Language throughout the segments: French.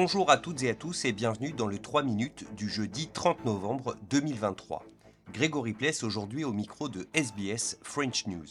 Bonjour à toutes et à tous et bienvenue dans le 3 minutes du jeudi 30 novembre 2023. Grégory Pless aujourd'hui au micro de SBS French News.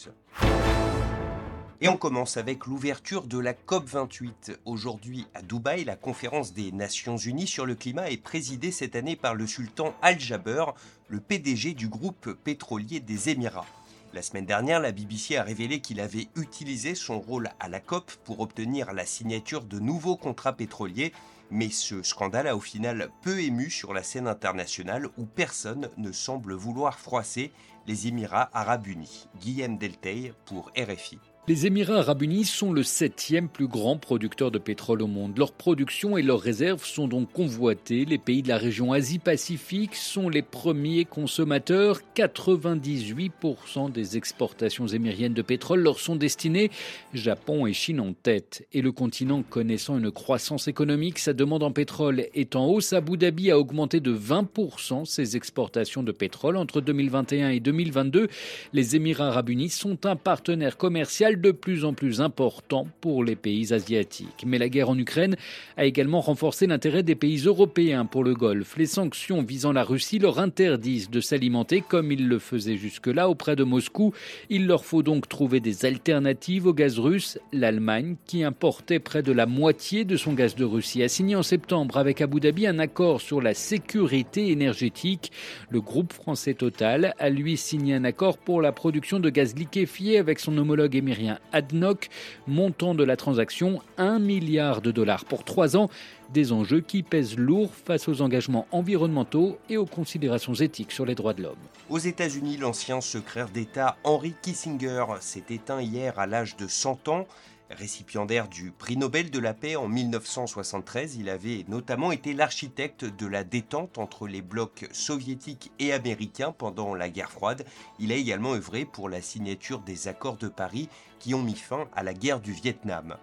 Et on commence avec l'ouverture de la COP28. Aujourd'hui à Dubaï, la conférence des Nations Unies sur le climat est présidée cette année par le sultan Al-Jaber, le PDG du groupe pétrolier des Émirats. La semaine dernière, la BBC a révélé qu'il avait utilisé son rôle à la COP pour obtenir la signature de nouveaux contrats pétroliers, mais ce scandale a au final peu ému sur la scène internationale où personne ne semble vouloir froisser les Émirats arabes unis. Guillaume Delteil pour RFI. Les Émirats arabes unis sont le septième plus grand producteur de pétrole au monde. Leur production et leurs réserves sont donc convoitées. Les pays de la région Asie-Pacifique sont les premiers consommateurs. 98% des exportations émiriennes de pétrole leur sont destinées. Japon et Chine en tête. Et le continent connaissant une croissance économique, sa demande en pétrole est en hausse. Abu Dhabi a augmenté de 20% ses exportations de pétrole entre 2021 et 2022. Les Émirats arabes unis sont un partenaire commercial de plus en plus important pour les pays asiatiques. Mais la guerre en Ukraine a également renforcé l'intérêt des pays européens pour le Golfe. Les sanctions visant la Russie leur interdisent de s'alimenter comme ils le faisaient jusque-là auprès de Moscou. Il leur faut donc trouver des alternatives au gaz russe. L'Allemagne, qui importait près de la moitié de son gaz de Russie, a signé en septembre avec Abu Dhabi un accord sur la sécurité énergétique. Le groupe français Total a lui signé un accord pour la production de gaz liquéfié avec son homologue émirien ADNOC, montant de la transaction 1 milliard de dollars pour trois ans, des enjeux qui pèsent lourd face aux engagements environnementaux et aux considérations éthiques sur les droits de l'homme. Aux États-Unis, l'ancien secrétaire d'État Henry Kissinger s'est éteint hier à l'âge de 100 ans. Récipiendaire du prix Nobel de la paix en 1973, il avait notamment été l'architecte de la détente entre les blocs soviétiques et américains pendant la guerre froide. Il a également œuvré pour la signature des accords de Paris qui ont mis fin à la guerre du Vietnam.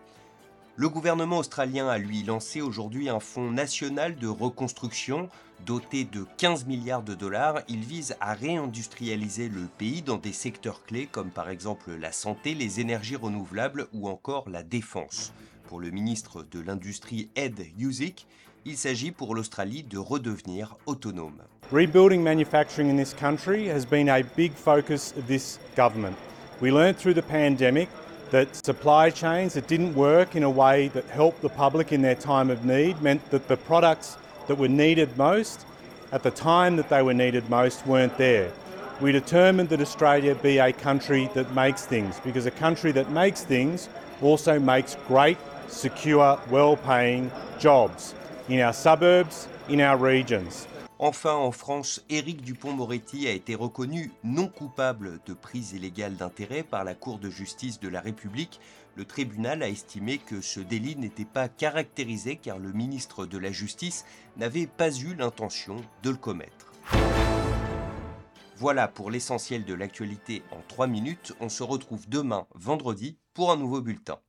Le gouvernement australien a lui lancé aujourd'hui un fonds national de reconstruction doté de 15 milliards de dollars. Il vise à réindustrialiser le pays dans des secteurs clés comme par exemple la santé, les énergies renouvelables ou encore la défense. Pour le ministre de l'Industrie Ed Husick, il s'agit pour l'Australie de redevenir autonome. Rebuilding manufacturing in this country has been a big focus of this government. We learned through the pandemic that supply chains that didn't work in a way that helped the public in their time of need meant that the products that were needed most at the time that they were needed most weren't there. We determined that Australia be a country that makes things because a country that makes things also makes great, secure, well paying jobs in our suburbs, in our regions. Enfin, en France, Éric Dupont-Moretti a été reconnu non coupable de prise illégale d'intérêt par la Cour de justice de la République. Le tribunal a estimé que ce délit n'était pas caractérisé car le ministre de la Justice n'avait pas eu l'intention de le commettre. Voilà pour l'essentiel de l'actualité en 3 minutes. On se retrouve demain, vendredi, pour un nouveau bulletin.